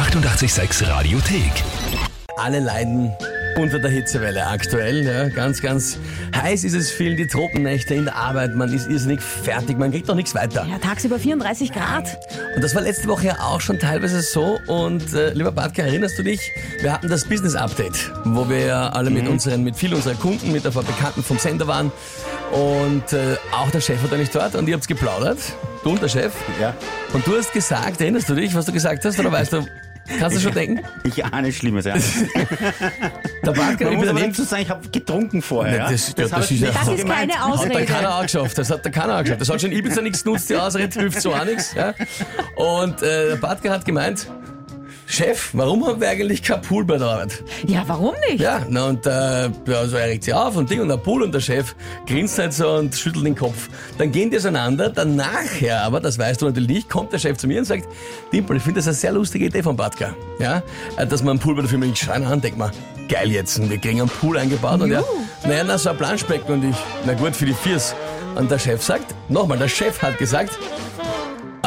886 Radiothek. Alle leiden unter der Hitzewelle aktuell. Ja, ganz, ganz heiß ist es viel, die Tropennächte in der Arbeit, man ist irrsinnig fertig, man kriegt noch nichts weiter. Ja, tagsüber 34 Grad. Und das war letzte Woche ja auch schon teilweise so. Und äh, lieber Bartka, erinnerst du dich? Wir hatten das Business Update, wo wir ja alle mit unseren, mit vielen unserer Kunden, mit ein paar Bekannten vom Sender waren. Und äh, auch der Chef war da nicht dort und ihr habt geplaudert. Du und der Chef. Ja. Und du hast gesagt, erinnerst du dich, was du gesagt hast? Oder weißt du, kannst du schon denken? Ich ahne Schlimmes, ja. Der Bartka, Man ich muss aber daneben. dazu sagen, ich habe getrunken vorher. Ja, Ja, das- ja, hab das ich ist ja- Das so ist gemeint. keine Hat der Ausrede. keiner auch geschafft. Das hat der keiner auch geschafft. Das hat schon Ibiza nichts genutzt, die Ausrede hilft so auch nichts. Ja? Und äh, der Bartka hat gemeint, Chef, warum haben wir eigentlich kein Pool bei der Arbeit? Ja, warum nicht? Ja, na und äh, ja, so er regt sich auf und Ding und der Pool und der Chef grinst halt so und schüttelt den Kopf. Dann gehen die auseinander, dann nachher aber, das weißt du natürlich nicht, kommt der Chef zu mir und sagt, Dimpel, ich finde das eine sehr lustige Idee von Bartka. Ja, äh, dass man einen Pool bei der Firma ich schreien an, denk mal, geil jetzt, wir kriegen einen Pool eingebaut und ja, naja, na so ein Planschbecken und ich, na gut, für die Viers. Und der Chef sagt, nochmal, der Chef hat gesagt,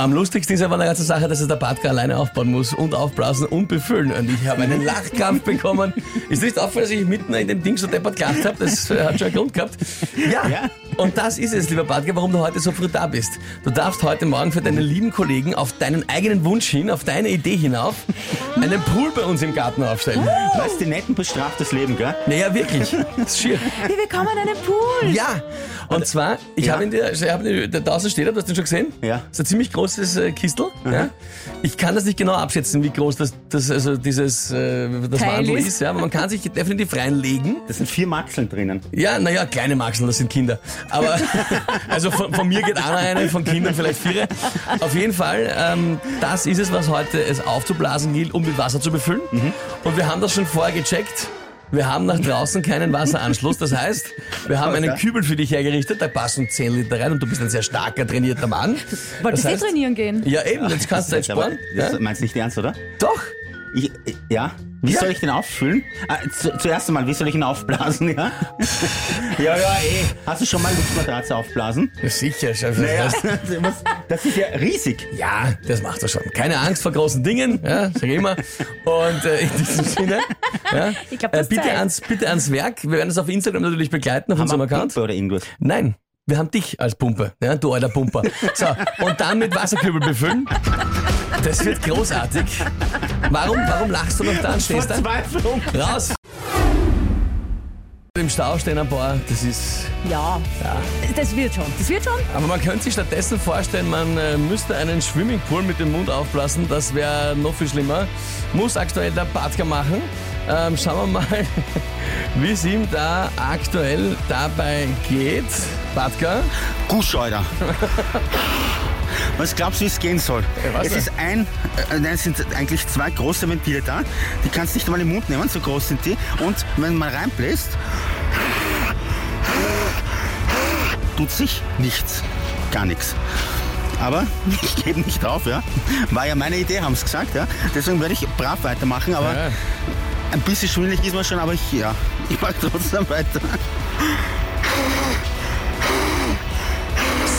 am lustigsten ist aber an der ganzen Sache, dass es der Bartka alleine aufbauen muss und aufblasen und befüllen. Und ich habe einen Lachkampf bekommen. Ist nicht aufgefallen, dass ich mitten in dem Ding so deppert gelacht habe? Das hat schon einen Grund gehabt. Ja. Ja. Und das ist es, lieber Bartka, warum du heute so früh da bist. Du darfst heute Morgen für deine lieben Kollegen auf deinen eigenen Wunsch hin, auf deine Idee hinauf, einen Pool bei uns im Garten aufstellen. Weißt du, die Netten bestraft das Leben, gell? Naja, wirklich. Das ist schier. Wir bekommen einen Pool. Ja, und zwar, ich Ja. habe ihn dir, ich habe ihn, da draußen steht er, du hast den schon gesehen? Ja. Das ist ein ziemlich großes äh, Kistel. Ja. Ich kann das nicht genau abschätzen, wie groß das, das also dieses, äh, das Wandel ist. ist. Ja, aber man kann sich definitiv reinlegen. Das sind vier Maxeln drinnen. Ja, naja, kleine Maxeln, das sind Kinder. Aber, also von, von mir geht einer eine, von Kindern vielleicht vier. Auf jeden Fall, ähm, das ist es, was heute es aufzublasen gilt, um mit Wasser zu befüllen. Und wir haben das schon vorher gecheckt. Wir haben nach draußen keinen Wasseranschluss. Das heißt, wir haben einen. Kübel für dich hergerichtet, da passen 10 Liter rein und du bist ein sehr starker, trainierter Mann. Wolltest das du eh trainieren gehen? Ja, eben, jetzt kannst du jetzt sparen. das Ja? meinst du nicht ernst, oder? Doch. Ich, ja? Wie Ja. soll ich den auffüllen? Ah, zu, zuerst einmal, wie soll ich ihn aufblasen, ja? ja, ja, eh. Hast du schon mal Luftmatratze aufblasen? Ja, sicher, Chef. Naja, Das, das, ist ja riesig. ja, das macht er schon. Keine Angst vor großen Dingen, ja, sag ich immer. Und äh, in diesem Sinne, ja, Ich glaub, äh, das bitte, zeigt. ans, bitte ans Werk. Wir werden das auf Instagram natürlich begleiten, auf Haben unserem Account. Pumpe oder irgendwas? Nein, wir haben dich als Pumpe, ja, du alter Pumper. So, und dann mit Wasserkübel befüllen. Das wird großartig. Warum, warum lachst du noch da und stehst da? Verzweiflung. Raus! Im Stau stehen ein paar, das ist... Ja. Das wird schon. Das wird schon. Aber man könnte sich stattdessen vorstellen, man äh, müsste einen Swimmingpool mit dem Mund aufblasen, das wäre noch viel schlimmer. Muss aktuell der Badka machen. Ähm, schauen wir mal, wie es ihm da aktuell dabei geht. Badka? Gusch, Alter. Was glaubst du, wie es gehen soll? was es denn? ist ein, äh, nein, es sind eigentlich zwei große Ventile da. Die kannst du nicht einmal im Mund nehmen, so groß sind die. Und wenn man reinbläst, tut sich nichts. Gar nichts. Aber ich gebe nicht auf, ja. War ja meine Idee, haben sie gesagt, ja. Deswegen werde ich brav weitermachen, aber Ja. ein bisschen schwindelig ist man schon, aber ich, ja, ich mache trotzdem weiter.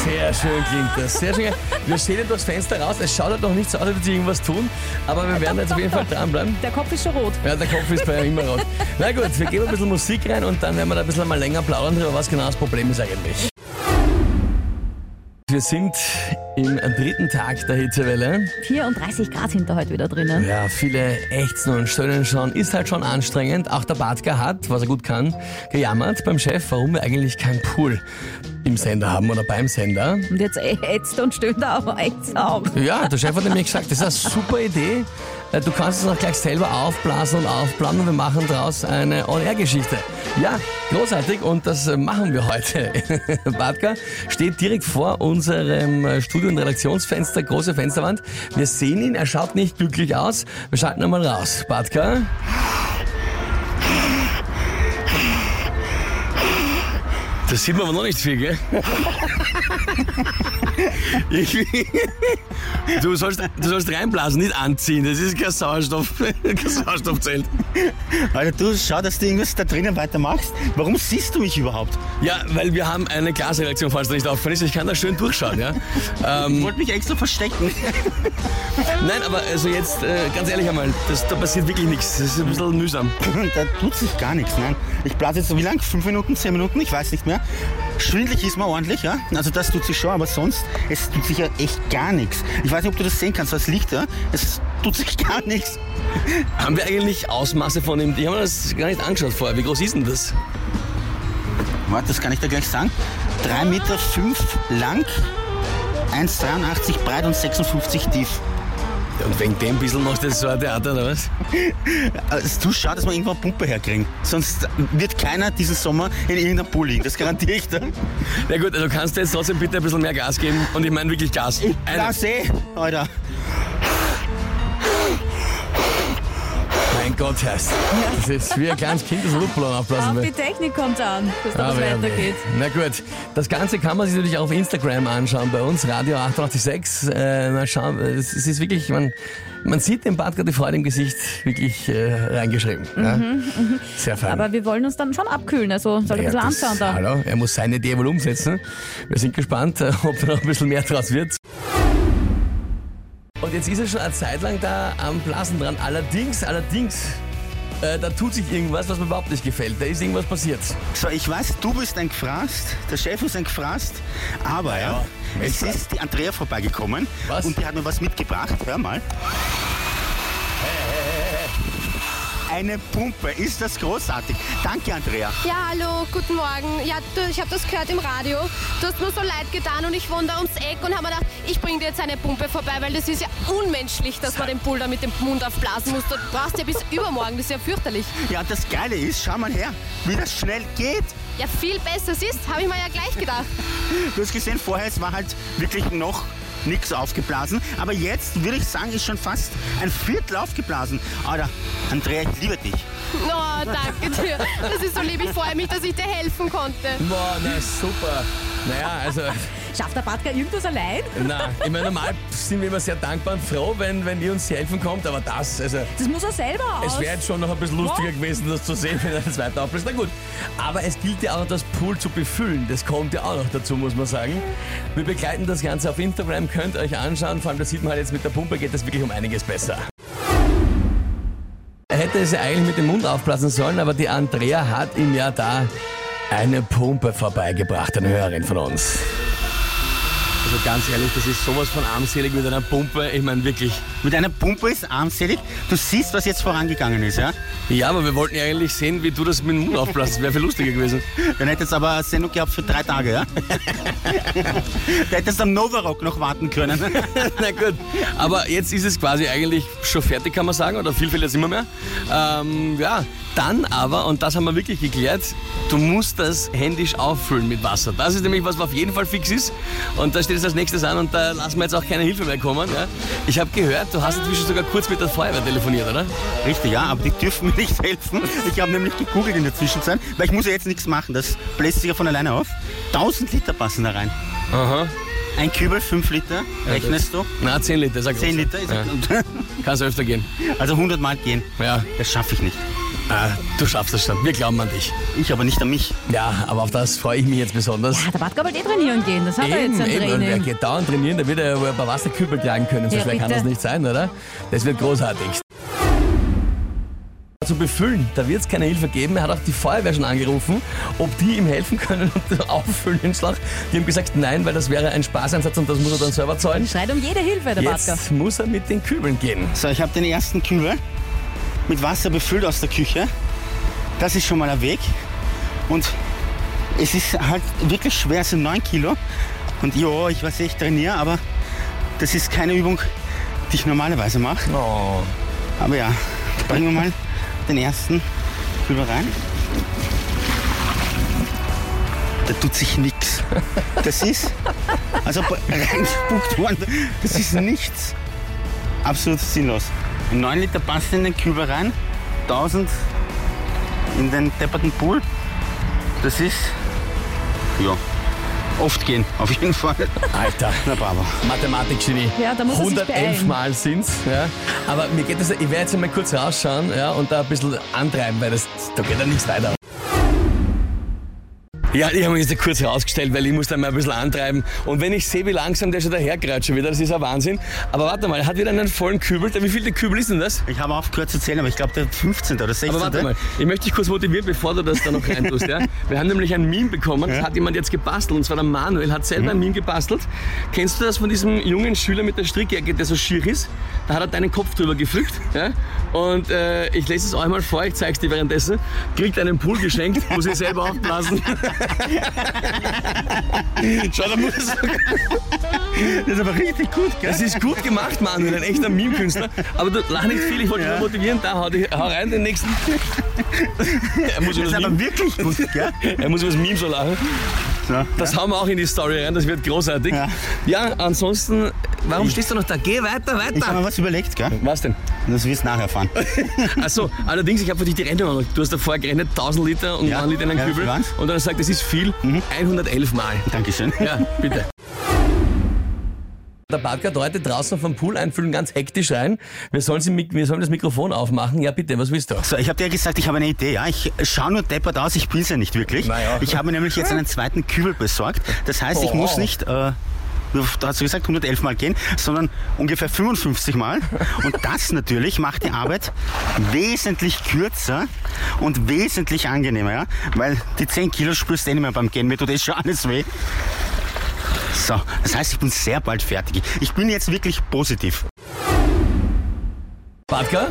Sehr schön klingt das. Sehr schön. Wir sehen ja durchs Fenster raus. Es schaut halt noch nicht so aus, als würde sie irgendwas tun. Aber wir werden jetzt auf jeden Fall dranbleiben. Der Kopf ist schon rot. Ja, der Kopf ist bei ihm immer rot. Na gut, wir geben ein bisschen Musik rein und dann werden wir da ein bisschen mal länger plaudern drüber, was genau das Problem ist eigentlich. Wir sind im dritten Tag der Hitzewelle. 34 Grad sind da heute wieder drinnen. Ja, viele ächzen und stöhnen schon. Ist halt schon anstrengend. Auch der Badka hat, was er gut kann, gejammert beim Chef, warum wir eigentlich keinen Pool im Sender haben oder beim Sender. Und jetzt ätzt und stöhnt er aber jetzt auch. Ja, der Chef hat nämlich gesagt, das ist eine super Idee. Äh, Du kannst es auch gleich selber aufblasen und aufplanen und wir machen daraus eine On-Air-Geschichte. Ja, großartig und das machen wir heute. Badka steht direkt vor unserem Studio- und Redaktionsfenster, große Fensterwand. Wir sehen ihn, er schaut nicht glücklich aus. Wir schalten einmal raus. Badka. Das sieht man aber noch nicht viel, gell? Ich, du, sollst, du sollst reinblasen, nicht anziehen. Das ist kein Sauerstoff, kein Sauerstoffzelt. Alter, du schau, dass du irgendwas da drinnen weitermachst. Warum siehst du mich überhaupt? Ja, weil wir haben eine Glasreaktion, falls du nicht aufgefallen ist. Ich kann da schön durchschauen, ja. Ich Ähm, wollte mich extra verstecken. nein, aber also jetzt, äh, ganz ehrlich einmal, das, da passiert wirklich nichts. Das ist ein bisschen mühsam. Da tut sich gar nichts, nein. Ich blase jetzt so wie lang? Fünf Minuten, zehn Minuten? Ich weiß nicht mehr. Schwindelig ist mir ordentlich, ja. Also das tut sich schon, aber sonst, es tut sich ja echt gar nichts. Ich weiß nicht, ob du das sehen kannst, was liegt da. Es tut sich gar nichts. Haben wir eigentlich Ausmaße von dem? Die haben wir das gar nicht angeschaut vorher. Wie groß ist denn das? Warte, das kann ich dir gleich sagen. 3,5 Meter fünf lang, 1,83 breit und 56 tief. Und wegen dem bisschen machst du jetzt so ein Theater, oder was? Also, du schau, dass wir irgendwo eine Pumpe herkriegen. Sonst wird keiner diesen Sommer in irgendeinem Pool liegen. Das garantiere ich dir. Na gut, also kannst du jetzt trotzdem bitte ein bisschen mehr Gas geben. Und ich meine wirklich Gas. Ja, seh, Alter. Gott, heißt. Das ist wie ein kleines Kind, das Luftballon aufblasen Auf will. die Technik kommt an, dass da was Aber ja, weitergeht. Na gut, das Ganze kann man sich natürlich auch auf Instagram anschauen bei uns, Radio 886. Äh, mal schauen, es es ist wirklich, man, man sieht dem Bad gerade die Freude im Gesicht wirklich äh, reingeschrieben. ja. Sehr fein. Aber wir wollen uns dann schon abkühlen, also soll ein bisschen das- anschauen da. Hallo, er muss seine Idee wohl umsetzen. Wir sind gespannt, äh, ob da noch ein bisschen mehr draus wird. Und jetzt ist er schon eine Zeit lang da am Blasen dran. Allerdings, allerdings, äh, da tut sich irgendwas, was mir überhaupt nicht gefällt. Da ist irgendwas passiert. So, ich weiß, du bist ein Gefraßt, der Chef ist ein Gefraßt, aber ja, es Mensch, ist die Andrea vorbeigekommen Was? und die hat mir was mitgebracht. Hör mal. Eine Pumpe, ist das großartig. Danke, Andrea. Ja, hallo, guten Morgen. Ja, du, ich habe das gehört im Radio. Du hast mir so leid getan und ich wohne da ums Eck und habe mir gedacht, ich bringe dir jetzt eine Pumpe vorbei, weil das ist ja unmenschlich, dass man den Pulver mit dem Mund aufblasen muss. Du brauchst ja bis übermorgen, das ist ja fürchterlich. Ja, das Geile ist, schau mal her, wie das schnell geht. Ja, viel besser es ist, habe ich mir ja gleich gedacht. Du hast gesehen, vorher es war halt wirklich noch nichts aufgeblasen, aber jetzt würde ich sagen, ist schon fast ein Viertel aufgeblasen. Alter, Andrea, ich liebe dich. Oh, danke dir. Das ist so lieb. Ich freue mich, dass ich dir helfen konnte. Boah, na super. Naja, also, Schafft der Badger irgendwas allein? na, ich meine, normal sind wir immer sehr dankbar und froh, wenn, wenn ihr uns helfen kommt, aber das, also, Das muss er selber aus. es wäre jetzt schon noch ein bisschen lustiger gewesen, das zu sehen, wenn er das weiter aufbläst. Na gut, aber es gilt ja auch, das Pool zu befüllen. Das kommt ja auch noch dazu, muss man sagen. Wir begleiten das Ganze auf Instagram, könnt ihr euch anschauen. Vor allem, da sieht man halt jetzt mit der Pumpe geht das wirklich um einiges besser. Er hätte es ja eigentlich mit dem Mund aufblasen sollen, aber die Andrea hat ihm ja da eine Pumpe vorbeigebracht, eine Hörerin von uns. Also ganz ehrlich, das ist sowas von armselig mit einer Pumpe. Ich meine wirklich. Mit einer Pumpe ist armselig. Du siehst, was jetzt vorangegangen ist, ja? Ja, aber wir wollten ja eigentlich sehen, wie du das mit dem Mund aufblasst. Das wäre viel lustiger gewesen. Dann hättest du aber Sendung gehabt für drei Tage, ja? da hättest du am Novarock noch warten können. Na gut. Aber jetzt ist es quasi eigentlich schon fertig, kann man sagen, oder viel, viel jetzt immer mehr. Ähm, ja, dann aber, und das haben wir wirklich geklärt, du musst das händisch auffüllen mit Wasser. Das ist nämlich was, was auf jeden Fall fix ist. Und da steht es als nächstes an und da lassen wir jetzt auch keine Hilfe mehr kommen. Ja. Ich habe gehört, du hast inzwischen sogar kurz mit der Feuerwehr telefoniert, oder? Richtig, ja, aber die dürfen mir nicht helfen. Ich habe nämlich gegoogelt in der Zwischenzeit, weil ich muss ja jetzt nichts machen. Das bläst sich ja von alleine auf. 1000 Liter passen da rein. Aha. Ein Kübel, 5 Liter, rechnest du? Na, 10 Liter, sag 10 Liter ist ja. Kannst öfter gehen. Also 100 Mal gehen. Ja, Das schaffe ich nicht. Ah, du schaffst das schon. Wir glauben an dich. Ich aber nicht an mich. Ja, aber auf das freue ich mich jetzt besonders. Ja, der wollte eh trainieren gehen. Das hat er jetzt ein eben. Und wer Training. geht dauernd trainieren, der wird ja wohl ein paar Wasserkübel tragen können. So Ja, schwer kann bitte. das nicht sein, oder? Das wird großartig. Zu befüllen, da wird es keine Hilfe geben. Er hat auch die Feuerwehr schon angerufen, ob die ihm helfen können und auffüllen den Schlauch. Die haben gesagt, nein, weil das wäre ein Spaßeinsatz und das muss er dann selber zahlen. Schreit um jede Hilfe, der Badger. Jetzt muss er mit den Kübeln gehen. So, ich habe den ersten Kübel mit Wasser befüllt aus der Küche. Das ist schon mal ein Weg. Und es ist halt wirklich schwer, es sind 9 Kilo. Und ja, ich weiß, ich trainiere, aber das ist keine Übung, die ich normalerweise mache. Oh. Aber ja, bringen wir mal den ersten Kübel rein. Da tut sich nichts. Das ist, also reingespuckt worden, das ist nichts. Absolut sinnlos. 9 Liter passt in den Kübel rein, 1000 in den depperten Pool. Das ist, ja, oft gehen, auf jeden Fall. Alter. Na bravo. Mathematik-Genie. Ja, da muss er sich 111 beeilen. Mal sind's. Ja. Aber mir geht das, ich werde jetzt einmal kurz rausschauen ja, und da ein bisschen antreiben, weil das, da geht ja nichts weiter. Ja, ich habe mich jetzt kurz rausgestellt, weil ich muss da mal ein bisschen antreiben. Und wenn ich sehe, wie langsam der schon dahergreift schon wieder, das ist ein Wahnsinn. Aber warte mal, er hat wieder einen vollen Kübel. Wie viel der Kübel ist denn das? Ich habe aufgehört zu zählen, aber ich glaube der 15. oder 16. Aber warte mal, ich möchte dich kurz motivieren, bevor du das da noch reintust. Ja? Wir haben nämlich ein Meme bekommen, das hat jemand jetzt gebastelt, und zwar der Manuel hat selber ein Meme gebastelt. Kennst du das von diesem jungen Schüler mit der Strickjacke, der so schier ist? Da hat er deinen Kopf drüber gepflückt. Ja? Und äh, ich lese es euch mal vor, ich zeige es dir währenddessen. Kriegt einen Pool geschenkt, muss ich selber aufblasen. Schau, da muss Das ist aber richtig gut, gell? Das ist gut gemacht, Manuel, ein echter Meme-Künstler. Aber du lach nicht viel, ich wollte dich Ja. nur motivieren. Da, hau, dich, hau rein den nächsten. er muss über Das ist aber Meme, wirklich gut, gell? er muss über das Meme so lachen. So, Das hauen wir auch in die Story rein, das wird großartig. Ja. Ja, ansonsten, warum stehst du noch da? Geh weiter, Ich habe mir weiter. was überlegt, gell? Was denn? Das wirst du nachher erfahren. Achso, allerdings, ich habe für dich die Rechnung gemacht. Du hast davor gerechnet, 1000 Liter und Ja. 1 Liter in einen Ja, Kübel. Und dann sagt, das ist viel. 111 Mal. Dankeschön. Ja, bitte. Der Badger hat heute draußen vom Pool einfüllen, ganz hektisch rein. Wir sollen, sie, wir sollen das Mikrofon aufmachen. Ja, bitte, was willst du? So, ich habe dir gesagt, ich habe eine Idee. Ja? Ich schaue nur deppert aus, ich bin's ja nicht wirklich. Naja. Ich habe nämlich jetzt einen zweiten Kübel besorgt. Das heißt, ich Oh. muss nicht... Äh, da hast du gesagt, 111 Mal gehen, sondern ungefähr 55 Mal. Und das natürlich macht die Arbeit wesentlich kürzer und wesentlich angenehmer, ja? Weil die 10 Kilo spürst du eh nicht mehr beim Gehen, mir tut eh schon alles weh. So, das heißt, ich bin sehr bald fertig. Ich bin jetzt wirklich positiv. Badger?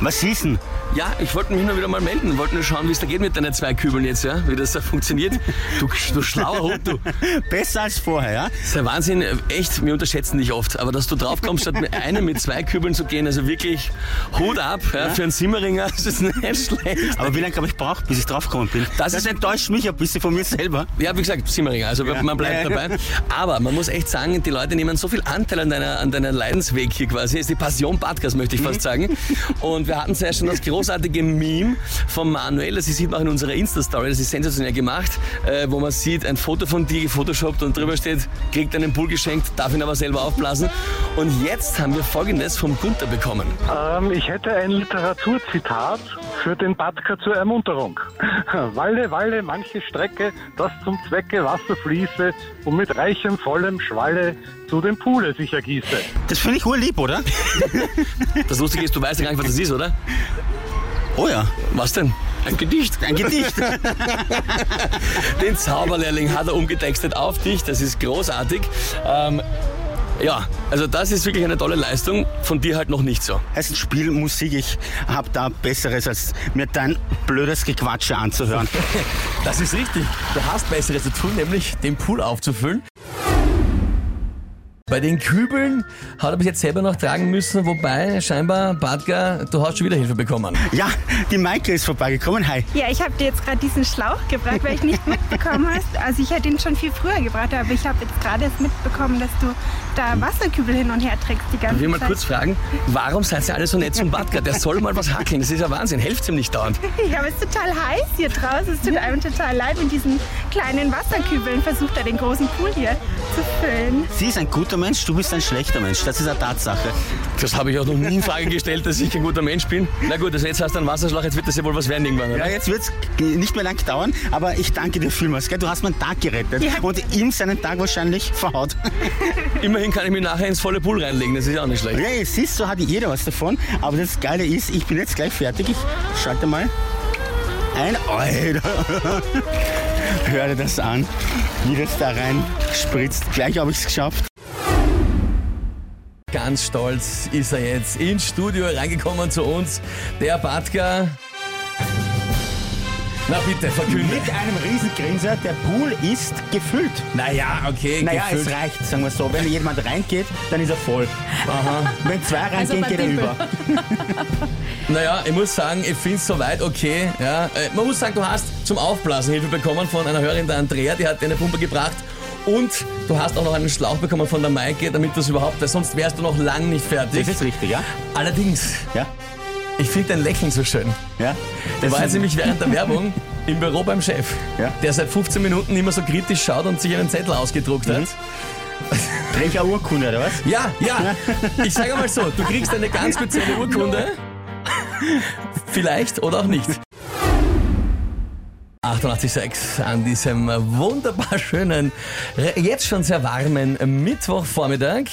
Was ist denn? Ja, ich wollte mich nur wieder mal melden. Wollte nur schauen, wie es da geht mit deinen zwei Kübeln jetzt, ja? Wie das da funktioniert. Du, du schlauer Hund, du. Besser als vorher, ja? Das ist ein Wahnsinn. Echt, wir unterschätzen dich oft. Aber dass du draufkommst, statt mit einem mit zwei Kübeln zu gehen, also wirklich Hut ab ja, für einen Simmeringer, das ist nicht schlecht. Aber wie lange habe ich braucht, bis ich draufgekommen bin? Das Das, ist- enttäuscht mich ein bisschen von mir selber. Ja, wie gesagt, Simmeringer, also Ja. man bleibt Ja, ja. dabei. Aber man muss echt sagen, die Leute nehmen so viel Anteil an deiner, an deiner Leidensweg hier quasi. ist die Passion Badgas, möchte ich fast sagen. Und wir hatten zuerst schon das großartige Meme von Manuel, das sieht man auch in unserer Insta-Story, das ist sensationell gemacht, äh, wo man sieht, ein Foto von dir gefotoshoppt und drüber steht, kriegt einen Pool geschenkt, darf ihn aber selber aufblasen. Und jetzt haben wir folgendes vom Gunther bekommen. Ähm, ich hätte ein Literaturzitat für den Badker zur Ermunterung. Walle, Walle, manche Strecke, das zum Zwecke Wasser fließe und mit reichem, vollem Schwalle zu dem Poole sich ergieße. Das finde ich urlieb, oder? Das Lustige ist, du weißt ja gar nicht, was das ist, oder? Oh ja, Was denn? Ein Gedicht. ein Gedicht. Den Zauberlehrling hat er umgetextet auf dich. Das ist großartig. Ähm, ja, also das ist wirklich eine tolle Leistung. Von dir halt noch nicht so. heißt Spielmusik, ich habe da Besseres, als mir dein blödes Gequatsche anzuhören. Das ist richtig. Du hast Besseres zu tun, nämlich den Pool aufzufüllen. Bei den Kübeln hat er bis jetzt selber noch tragen müssen, wobei scheinbar, Badger, du hast schon wieder Hilfe bekommen. Ja, die Maike ist vorbeigekommen. Hi. Ja, ich habe dir jetzt gerade diesen Schlauch gebracht, weil ich nicht mitbekommen hast. Also ich hätte ihn schon viel früher gebracht, aber ich habe jetzt gerade erst mitbekommen, dass du da Wasserkübel hin und her trägst die ganze Ich will mal Zeit. kurz fragen, warum seid ihr alle so nett zum Badger? Der soll mal was hackeln, das ist ja Wahnsinn. Helft ihm nicht dauernd. Ja, aber es ist total heiß hier draußen. Es tut einem total leid mit diesen kleinen Wasserkübeln. Versucht er den großen Pool hier füllen. Sie ist ein guter Mensch, du bist ein schlechter Mensch. Das ist eine Tatsache. Das habe ich auch noch nie in Frage gestellt, dass ich ein guter Mensch bin. Na gut, also jetzt hast du einen Wasserschlauch, jetzt wird das ja wohl was werden irgendwann, Ja, oder? jetzt wird es nicht mehr lang dauern, aber ich danke dir vielmals. Gell? Du hast meinen Tag gerettet Ja. und ihm seinen Tag wahrscheinlich verhaut. Immerhin kann ich mich nachher ins volle Pool reinlegen, das ist ja auch nicht schlecht. Ja, ihr siehst, so hat jeder was davon. Aber das Geile ist, ich bin jetzt gleich fertig. Ich schalte mal ein. Alter. Hör dir das an, wie das da rein spritzt. Gleich habe ich es geschafft. Ganz stolz ist er jetzt ins Studio reingekommen zu uns. Der Badger. Na bitte, verkünde. Mit einem Riesengrinser, der Pool ist gefüllt. Naja, okay, Naja, gefüllt. es reicht, sagen wir so. Wenn jemand reingeht, dann ist er voll. Aha. Wenn zwei Also reingehen, bei geht er Dimpel. über. Naja, ich muss sagen, ich finde es soweit okay. Ja. Äh, Man muss sagen, du hast zum Aufblasen Hilfe bekommen von einer Hörerin, der Andrea, die hat dir eine Pumpe gebracht. Und du hast auch noch einen Schlauch bekommen von der Maike, damit das überhaupt, weil sonst wärst du noch lang nicht fertig. Das ist richtig, ja? Allerdings, Ja? Ich finde dein Lächeln so schön. Ja? Das war jetzt nämlich während der Werbung im Büro beim Chef, Ja. der seit 15 Minuten immer so kritisch schaut und sich einen Zettel ausgedruckt hat. Krieg ich eine Urkunde, oder was? Ja, ja. Ich sage mal so, du kriegst eine ganz spezielle Urkunde. Vielleicht oder auch nicht. 88,6 an diesem wunderbar schönen, jetzt schon sehr warmen Mittwochvormittag,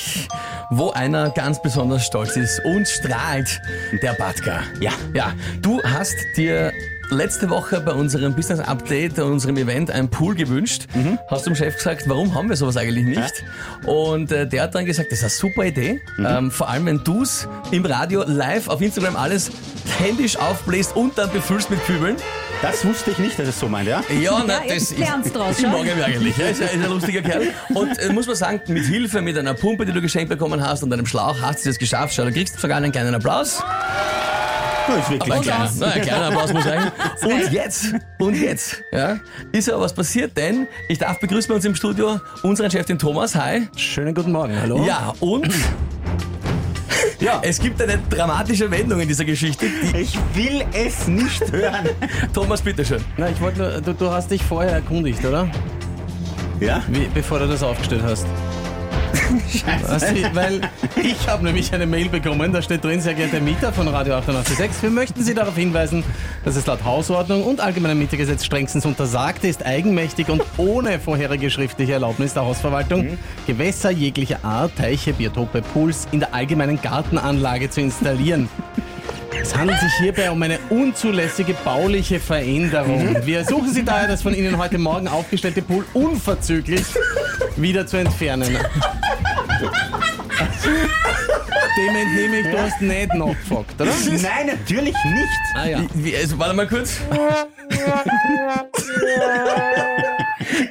wo einer ganz besonders stolz ist und strahlt, der Batka. Ja. Ja, du hast dir letzte Woche bei unserem Business Update, unserem Event, ein Pool gewünscht. Hast dem Chef gesagt, warum haben wir sowas eigentlich nicht? Und äh, der hat dann gesagt, das ist eine super Idee. Ähm, vor allem, wenn du es im Radio live auf Instagram alles händisch aufbläst und dann befüllst mit Kübeln. Das wusste ich nicht, dass es so meint, ja? Ja, na, Ja, das lernst draus, ich mag ihn eigentlich. Er ist, ein- ist ein lustiger Kerl. Und äh, muss man sagen, mit Hilfe, mit einer Pumpe, die du geschenkt bekommen hast und einem Schlauch, hast du es geschafft. Schau, du kriegst sogar einen kleinen Applaus. Das ist wirklich Aber ein kleiner, na, ein kleiner Applaus muss sein. Und jetzt, und jetzt, ja, ist aber was passiert, denn ich darf begrüßen bei uns im Studio unseren Chef, den Thomas. Hi. Schönen guten Morgen, hallo. Ja, und ja, es gibt eine dramatische Wendung in dieser Geschichte. Die, Ich will es nicht hören. Thomas, bitteschön. Na, ich wollte nur, du, du hast dich vorher erkundigt, oder? Ja? Wie, bevor du das aufgestellt hast. Weißt du, weil ich habe nämlich eine Mail bekommen, da steht drin, sehr geehrter Mieter von Radio 886, wir möchten Sie darauf hinweisen, dass es laut Hausordnung und allgemeinem Mietergesetz strengstens untersagt ist, eigenmächtig und ohne vorherige schriftliche Erlaubnis der Hausverwaltung Gewässer jeglicher Art, Teiche, Biotope, Pools in der allgemeinen Gartenanlage zu installieren. Es handelt sich hierbei um eine unzulässige bauliche Veränderung. Wir ersuchen Sie daher, das von Ihnen heute Morgen aufgestellte Pool unverzüglich wieder zu entfernen. Dem entnehme ich, du hast nicht nachgefragt, oder? Nein, natürlich nicht. Ah ja. Wie, also, warte mal kurz.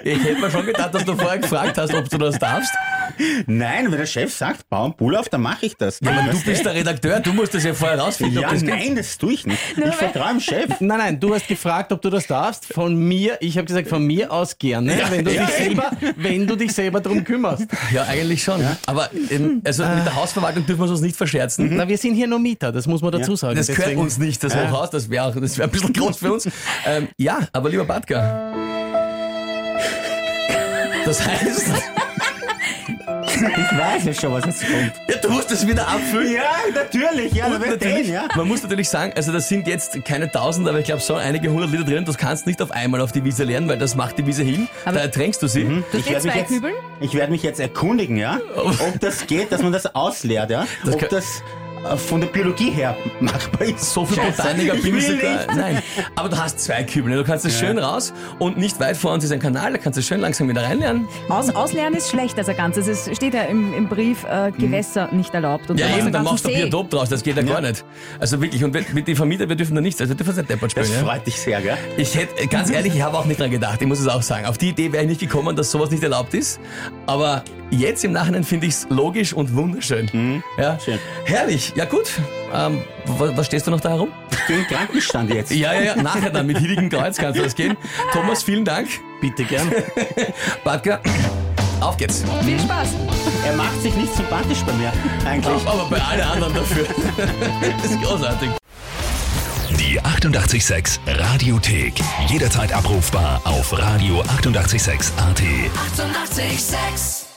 Ich hätte mir schon gedacht, dass du vorher gefragt hast, ob du das darfst. Nein, wenn der Chef sagt, bau einen Pool auf, dann mache ich das. Ja, aber du bist der Redakteur, du musst das ja vorher rausfinden, Ja, das geht. nein, das tue ich nicht. Ich vertraue dem Chef. Nein, nein, du hast gefragt, ob du das darfst. Von mir, ich habe gesagt, von mir aus gerne, Ja, wenn, du ja, dich selber, wenn du dich selber drum kümmerst. Ja, eigentlich schon. Aber ähm, also mit der Hausverwaltung dürfen wir uns nicht verscherzen. Na, wir sind hier nur Mieter, das muss man dazu sagen. Das gehört uns nicht, das Hochhaus, das wäre das wär ein bisschen groß für uns. Ähm, ja, aber lieber Batka. Das heißt, Ich weiß ja schon, was jetzt kommt. ja, du musst es wieder abfüllen. Ja, natürlich. Ja, Und natürlich, den, ja. Man muss natürlich sagen, also das sind jetzt keine tausend, aber ich glaube so einige hundert Liter drin. Das kannst nicht auf einmal auf die Wiese leeren, weil das macht die Wiese hin. Aber- da ertränkst du sie. Du Ich werde mich, jetzt, ich werd mich jetzt erkundigen, ja, ob das geht, dass man das ausleert, ja, Das ob kann- das von der Biologie her machbar ist. So viel Scheiße, Botaniker ich bin ich will sogar. nicht. Nein. Aber du hast zwei Kübel. Du kannst es schön raus und nicht weit vor uns ist ein Kanal, da kannst du schön langsam wieder reinlernen. Aus, ausleeren ist schlecht als ein Ganzes. Es steht ja im, im Brief, äh, Gewässer nicht erlaubt. Und Ja, dann eben, du dann machst du. Biotop draus, das geht ja, gar nicht. Also wirklich, und mit den Vermietern, wir dürfen da nichts, also wir dürfen nicht deppert spielen. Das Ja? freut dich sehr, gell? Ich hätte, ganz ehrlich, ich habe auch nicht dran gedacht, ich muss es auch sagen. Auf die Idee wäre ich nicht gekommen, dass sowas nicht erlaubt ist. Aber jetzt im Nachhinein finde ich es logisch und wunderschön. Ja? Schön. Herrlich, ja gut. Ähm, was, was stehst du noch da herum? Ich bin im Krankenstand jetzt. Ja, ja, ja, nachher dann mit Heiligen Kreuz kannst du das gehen. Thomas, vielen Dank. Bitte gern. Badka, auf geht's. Viel Spaß. Er macht sich nicht sympathisch bei mir, eigentlich. Aber bei allen anderen dafür. Das ist großartig. Die 88,6 Radiothek. Jederzeit abrufbar auf radio886.at. 88,6. Eighty-eight, sex.